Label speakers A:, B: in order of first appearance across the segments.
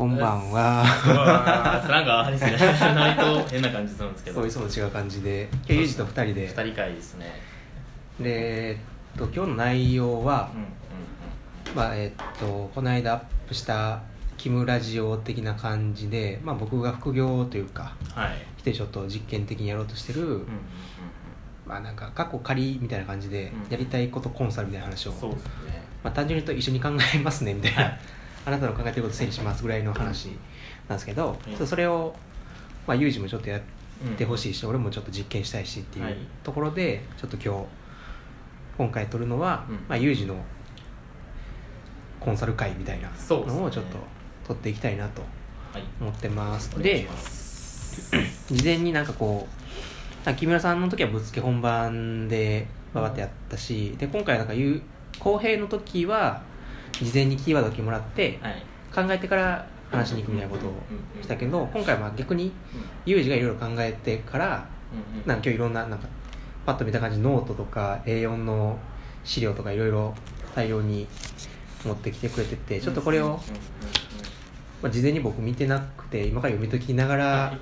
A: こんばんは。
B: なんかあれですね。割と変な感じするんですけど。
A: そういつも違う感じで、今日ユージと二人で。
B: 二人会ですね。
A: で、えっと今日の内容は
B: う、んうん
A: まあえっとこの間アップしたキムラジオ的な感じで、まあ僕が副業というか、
B: はい。
A: 来てちょっと実験的にやろうとしてる、
B: うんうん
A: まあなんか過去仮みたいな感じでやりたいことコンサルみたいな話を、
B: うん。ね。
A: まあ単純に言うと一緒に考えますねみたいな、あなたの考えてること整理しますぐらいの話なんですけど、
B: うん
A: それを、まあ、ユージもちょっとやってほ
B: い。
A: しいし、俺もちょっと実験したいしっていう
B: はい。
A: ところで、ちょっと今日今回撮るのは、
B: うん。
A: まあ、ユージのコンサル会みたいなのをちょっと撮っていきたいなと
B: はい。
A: 思ってます、で
B: お願い
A: 事前になんかこうあ木村さんの時はぶっつけ本番でババってやったしで今回なんかゆう公平の時は事前にキーワードだけもらって
B: はい。
A: 考えてから話しに行くみたいなことをしたけど今回はまあ逆にユージがいろいろ考えてから
B: うんうん。
A: なんか今日いろんななんかパッと見た感じノートとか A4 の資料とかいろいろ大量に持ってきてくれててちょっとこれを、まあ、事前に僕見てなくて今から読み解きながら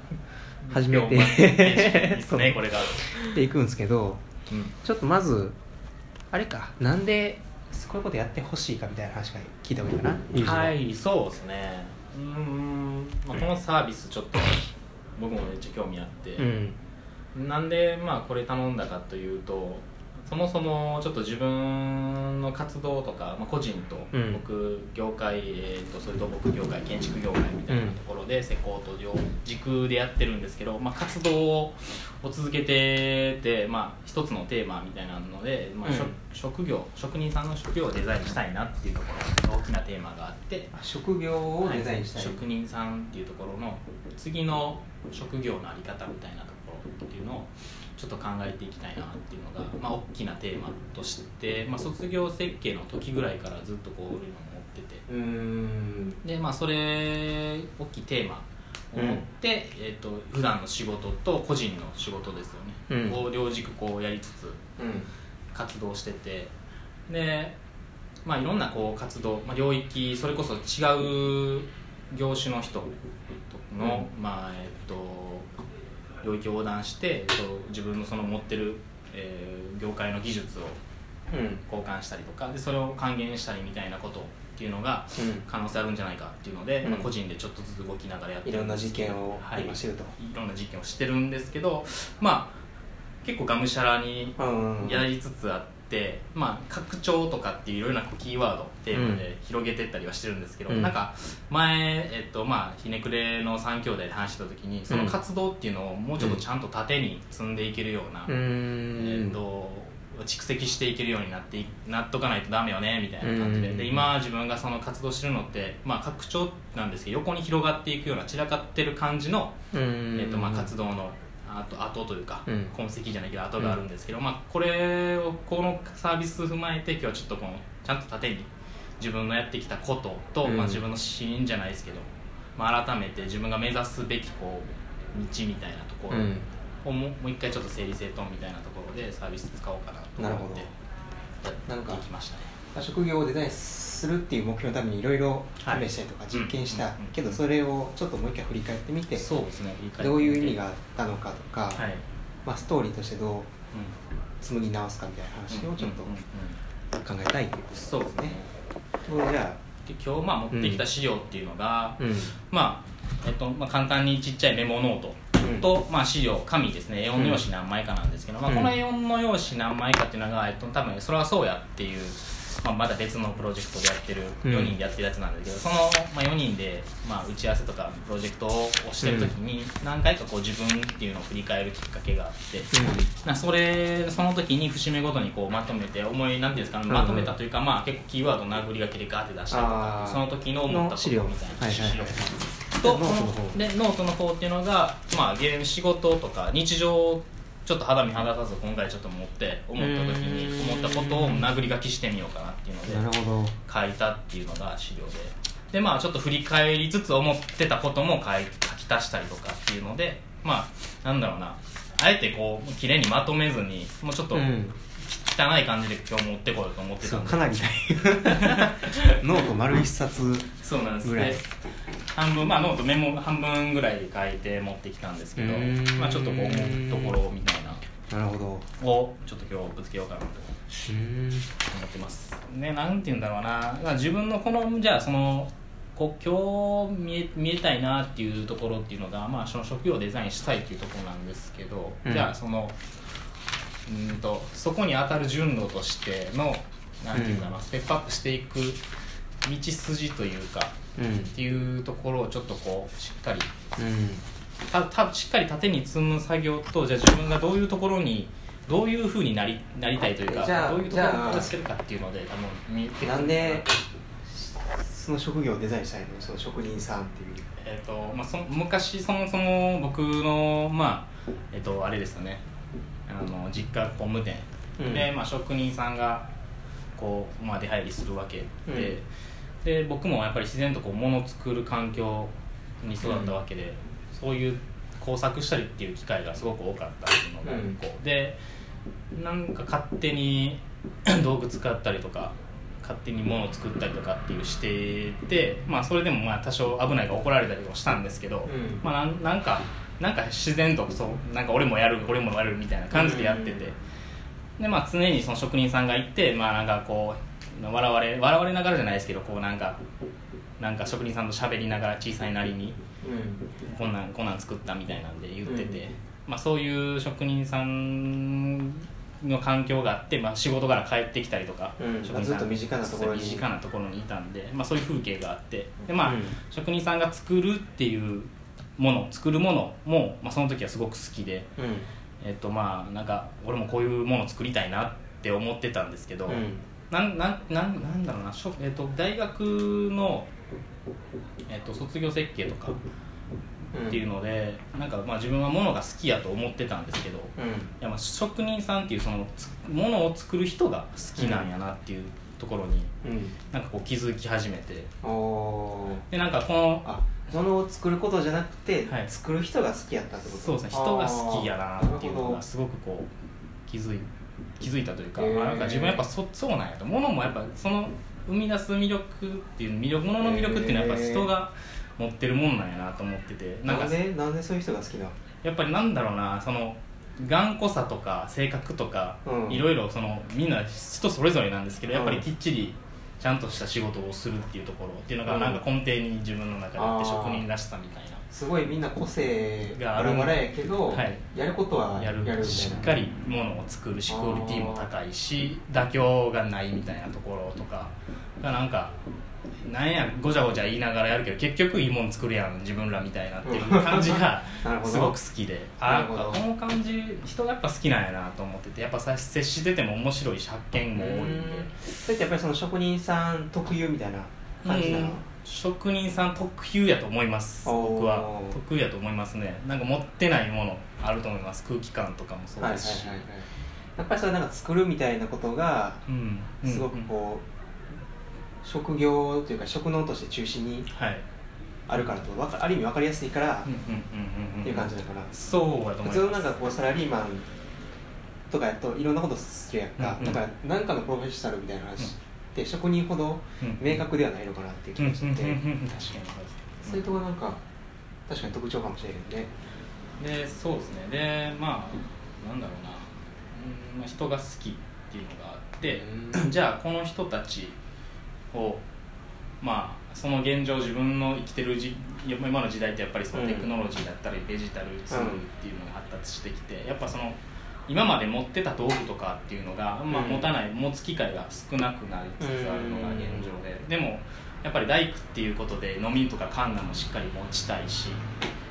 A: 始めて
B: 今日もいいですね、これが。
A: でいくんですけど
B: うん。
A: ちょっとまずあれかなんでこういうことやってほしいかみたいな話から聞いた方がいいかな。
B: はい、そうですね。うーん、まあ、このサービスちょっと僕もめっちゃ興味あって、
A: うん。
B: なんでまあこれ頼んだかというとそもそもちょっと自分の活動とか、まあ、個人と
A: うん。
B: 僕業界、えー、とそれと僕業界建築業界みたいなところで施工と両軸でやってるんですけど、まあ、活動を続けてて、まあ、一つのテーマみたいなので、まあ
A: うん。
B: 職業職人さんの職業をデザインしたいなっていうところ大きなテーマがあって。
A: あ職業をデザインしたい、
B: はい。職人さんっていうところの次の職業のあり方みたいなところっていうのをちょっと考えていきたいなっていうのが、まあ、大きなテーマとして、まあ、卒業設計の時ぐらいからずっとこういうのを持ってて。
A: うーん。
B: でまあそれ大きいテーマを持って、えー、と普段の仕事と個人の仕事ですよね、
A: うん。
B: を両軸こうやりつつ
A: うん。
B: 活動してて。でまあいろんなこう活動、まあ、領域それこそ違う業種の人の、まあえっと領域を横断して、えっと、自分のその持ってる、えー業界の技術を
A: うん。
B: 交換したりとかでそれを還元したりみたいなことっていうのが
A: うん。
B: 可能性あるんじゃないかっていうので、
A: うん。
B: まあ、個人でちょっとずつ動きながらやって
A: いろんな実
B: るんですけど
A: 験を
B: はい、
A: 今してると、
B: いろんな実験をしてるんですけどまあ結構がむしゃらに
A: うん。
B: やりつつあって、まあ、拡張とかっていういろいろなキーワードテーマで広げてったりはしてるんですけど、
A: うん。
B: なんか前、えっとまあ、ひねくれの3兄弟で話した時にその活動っていうのをもうちょっとちゃんと縦に積んでいけるような、
A: うーん。
B: えっと蓄積していけるようになっていなっとかないとダメよねみたいな感じで。
A: うん。
B: で今自分がその活動してるのって、まあ、拡張なんですけど横に広がっていくような散らかってる感じのえーとまあ、活動の後後というか、
A: うん。
B: 痕跡じゃないけど後があるんですけど、まあ、これをこのサービス踏まえて今日はちょっとこのちゃんと縦に自分のやってきたことと、
A: うん。
B: まあ、自分のシーンじゃないですけど、まあ、改めて自分が目指すべきこう道みたいなところ
A: うん。
B: をも,、もう一回ちょっと整理整頓みたいなところでサービス使おうかなと思ってやっていきましたね。
A: 職業をデザインするっていう目標のためにいろいろ
B: はい。
A: 試したりとか実験した、けどそれをちょっともう一回振り返ってみて
B: そうですね。
A: どういう意味があったのかとか、
B: はい、
A: まあ、ストーリーとしてどう
B: うん。
A: 紡ぎ直すかみたいな話をちょっと考えたいということ
B: そうですね。
A: じゃ
B: で今日まあ持ってきた資料っていうのが、
A: あうん。
B: まあえっとまあ、簡単にちっちゃいメモノート
A: うん。
B: と、まあ、資料紙ですね。A4 の用紙何枚かなんですけど、まあ、
A: うん。
B: この A4 の用紙何枚かっていうのが、えっと、多分それはそうやっていう、まあ、まだ別のプロジェクトでやってる
A: うん。
B: 4人でやってるやつなんですけど、その、まあ、4人で、まあ、打ち合わせとかプロジェクトをしてる時に何回かこう自分っていうのを振り返るきっかけがあって。なそれその時に節目ごとにこうまとめて思いなんていうん。ですかね
A: うん
B: まとめたというか、まあ、結構キーワード殴り書きでガーって出したりとかその時の思ったことみたいな資料。と
A: ノートの方
B: でノートの方っていうのが、まあ、ゲーム仕事とか日常をちょっと肌身離さず今回ちょっと持って思った時に思ったことを殴り書きしてみようかなっていうので書いたっていうのが資料で。でまあちょっと振り返りつつ思ってたことも書い書き足したりとかっていうのでまあなんだろうな。あえてこう綺麗にまとめずにもうちょっと
A: うん
B: 汚い感じで今日持ってこようと思ってたんで。
A: かなり。ノート丸一冊
B: そうなんです。
A: ぐらい。
B: で半分まあノートメモ半分ぐらい書いて持ってきたんですけどまあちょっとこう思うところみたいな。
A: なるほど。
B: をちょっと今日ぶつけようかなと。
A: うん
B: 思ってます。ねなんて言うんだろうな。まあ自分のこのじゃあそのこう今日見え見えたいなっていうところっていうのが、まあ、その職業をデザインしたいっていうところなんですけど、
A: うん。
B: じゃあそのうーんとそこに当たる順路としてのなんていうかな、ステップアップしていく道筋というか
A: うん。
B: っていうところをちょっとこうしっかり
A: うん。
B: たたしっかり縦に積む作業とじゃあ自分がどういうところにどういうふうになりなりたいというかどういうところを目指してるかっていうのであの見えて
A: なんでその職業をデザインしたいの？その職人さんっていう。
B: えーとまあ、そ昔そもそも僕のまあえっ、とあれですよねあの実家工務店、
A: うん。
B: で、まあ、職人さんがこう、まあ、出入りするわけで,、で僕もやっぱり自然とこう物を作る環境に育ったわけで、そういう工作したりっていう機会がすごく多かったっていう。のがでなんか勝手に 道具使ったりとか勝手に物を作ったりとかっていうしてて、まあ、それでもまあ多少危ないが怒られたりもしたんですけど、
A: うん。
B: まあ、なんなんかなんか自然とそうなんか俺もやる俺もやるみたいな感じでやってて、でまあ、常にその職人さんがいて、まあ、なんかこう笑われ笑われながらじゃないですけどこうなんかなんか職人さんと喋りながら小さいなりに
A: うん。
B: こんなんこんなん作ったみたいなんで言ってて、
A: うん。
B: まあ、そういう職人さんの環境があって、まあ、仕事から帰ってきたりとか、
A: うん。
B: 職人さん
A: ずっと身近なところに。
B: 身近なところにいたんで、まあ、そういう風景があって。で、まあ
A: うん。
B: 職人さんが作るっていうもの作るものも、まあ、その時はすごく好きで、
A: うん。
B: えっとまあなんか俺もこういうものを作りたいなって思ってたんですけど、
A: うん。
B: なんなんなんなんだろうなえっと大学の、えっと卒業設計とかっていうので、なんかまあ自分はものが好きやと思ってたんですけどい
A: うん。
B: やまあ職人さんっていうそのつものを作る人が好きなんやなっていうところに
A: うん。
B: なんかこう気づき始めて。でなんかこの
A: あ物を作ることじゃなくて、
B: はい。
A: 作る人が好きやったってこと？
B: そうですね。人が好きやなっていうのがすごくこう気づい気づいたというか、
A: へー。
B: あなんか自分やっぱそそうなんやと。物もやっぱその生み出す魅力っていう魅力物の魅力っていうのはやっぱ人が持ってるもんなんやなと思ってて。なんか
A: なんでなんでそういう人が好きなの？
B: やっぱりなんだろうなその頑固さとか性格とか、
A: うん。
B: いろいろそのみんな人それぞれなんですけどやっぱりきっちりちゃんとした仕事をするっていうところっていうのが
A: うん。
B: なんか根底に自分の中であって職人らしさみたいな
A: すごいみんな個性
B: がある
A: バラバラやけど、
B: はい。
A: やることは
B: やる
A: みたいな。
B: しっかりものを作るしクオリティも高いし妥協がないみたいなところとか。がなんかなんやごちゃごちゃ言いながらやるけど結局いいもん作るやん自分らみたいなっていう感じが すごく好きで。あ
A: なるほど。
B: この感じ人がやっぱ好きなんやなと思っててやっぱさ接してても面白いし発見も多いんで。
A: うん。それってやっぱりその職人さん特有みたいな感じなの、
B: うん職人さん特有やと思います僕は。特有やと思いますね。なんか持ってないものあると思います。空気感とかもそう
A: はいはい
B: ですし
A: はいはい。やっぱりそれなんか作るみたいなことが
B: うん。
A: すごくこう、職業というか職能として中心に
B: はい。
A: あるからとわかある意味分かりやすいから
B: うんうんうんうん
A: っていう感じだから、
B: そうやと思います。
A: 普通のなんかこうサラリーマンとかやといろんなことするやんか、
B: うんうん。
A: だから何かのプロフェッショナルみたいな話って職人ほど
B: うん。
A: 明確ではないのかなっていう気
B: うん。
A: がして
B: 確かに
A: そういうところなん。か確かに特徴かもしれないけどね
B: でそうですねでまあなん。だろうなうん、まあ、人が好きっていうのがあってじゃあこの人たちをまあその現状自分の生きてるじ今の時代ってやっぱりその
A: うん。
B: テクノロジーだったりデジタルツールっていうのが発達してきてやっぱその今まで持ってた道具とかっていうのが、まあ、
A: うん
B: 持たない持つ機会が少なくなりつつあるのが現状で。でもやっぱり大工っていうことで飲みとかカンナもしっかり持ちたいし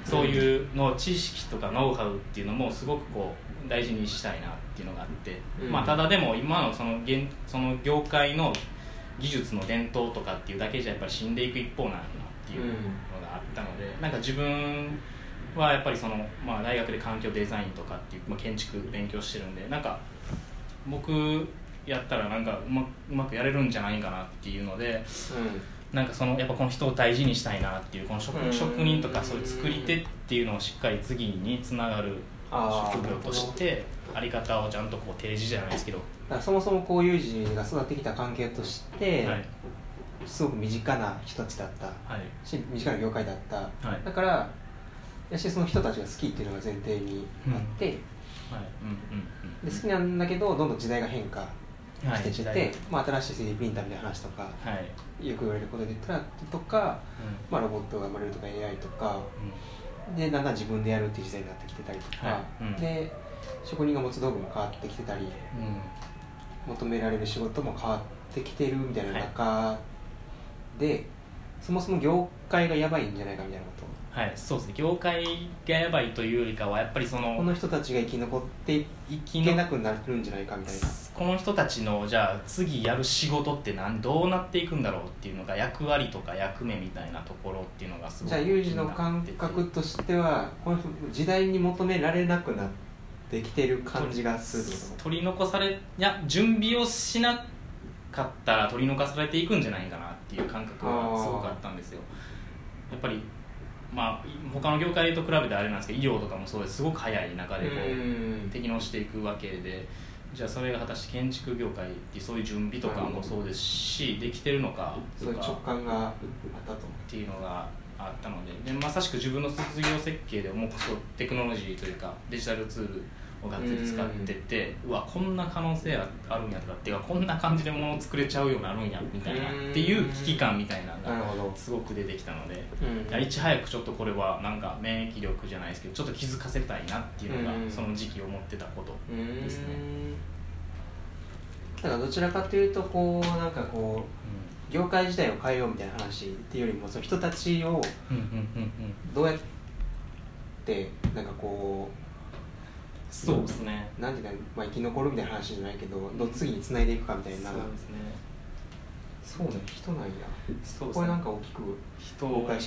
B: そういうの知識とかノウハウっていうのもすごくこう大事にしたいなっていうのがあって、
A: うん。
B: まあ、ただでも今のその現その業界の技術の伝統とかっていうだけじゃやっぱり死んでいく一方なんだなっていうのがあったので、なんか自分はやっぱりその、まあ、大学で環境デザインとかっていう、まあ、建築勉強してるんでなんか僕やったらなんかうまうまくやれるんじゃないかなっていうのでなんかそのやっぱこの人を大事にしたいなっていうこの職
A: うん。
B: 職人とかそういう作り手っていうのをしっかり次につながる職業としてあり方をちゃんとこう提示じゃないですけど、
A: そもそもこういう児が育ってきた関係として、
B: はい。
A: すごく身近な人たちだった。
B: はい。
A: し身近な業界だった、
B: はい。
A: だからやしその人たちが好きっていうのが前提にあって、
B: はい。うんうん
A: で好きなんだけどどんどん時代が変化
B: うんはい。
A: してきて、
B: 時代
A: まあ、新しい 3D プリンターみたいな話とか
B: はい。
A: よく言われることで言ったらとか、
B: う
A: まあ、ロボットが生まれるとか AI とか
B: ん。
A: でだんだん自分でやるっていう時代になってきてたりとか、
B: はい。うん。
A: で職人が持つ道具も変わってきてたり
B: うん。
A: 求められる仕事も変わってきてるみたいな中で、そもそも業界がやばいんじゃないかみたいなこと
B: はい、そうですね。業界がやばいというよりかはやっぱりその
A: この人たちが生き残ってい
B: 生きの
A: けなくなるんじゃないかみたいな。
B: この人たちのじゃあ次やる仕事って何どうなっていくんだろうっていうのが役割とか役目みたいなところっていうのがすごく
A: じゃあユージの感覚としてはこの時代に求められなくなってきてる感じがする
B: 取り残されいや準備をしなかったら取り残されていくんじゃないかなっていう感覚はすごくあったんですよ。やっぱりまあ他の業界と比べてあれなんですけど医療とかもそうです。すごく早い中でこう
A: うん。
B: 適応していくわけでじゃあそれが果たして建築業界ってそういう準備とかもそうですしできてるのか
A: そういう直感があったと
B: っていうのがあったのででまさしく自分の卒業設計でもうそうテクノロジーというかデジタルツールをがっつり使っててうわこんな可能性ああるんやとかっていうかこんな感じでもの作れちゃうようになるんやみたいなっていう危機感みたいなのがすごく出てきたので。
A: うん。
B: いやいち早くちょっとこれはなんか免疫力じゃないですけどちょっと気づかせたいなっていうのが
A: うん。
B: その時期思ってたこと
A: うん
B: ですね。
A: だからどちらかというとこうなんかこう業界自体を変えようみたいな話っていうよりもその人たちをどうやってなんかこ
B: そうですね。
A: うなんていうか、まあ、生き残るみたいな話じゃないけどどう次につないでいくかみたいな。
B: そうですね。
A: そうね人なんや。
B: そうね。
A: これなんか大きく
B: 人
A: 公開し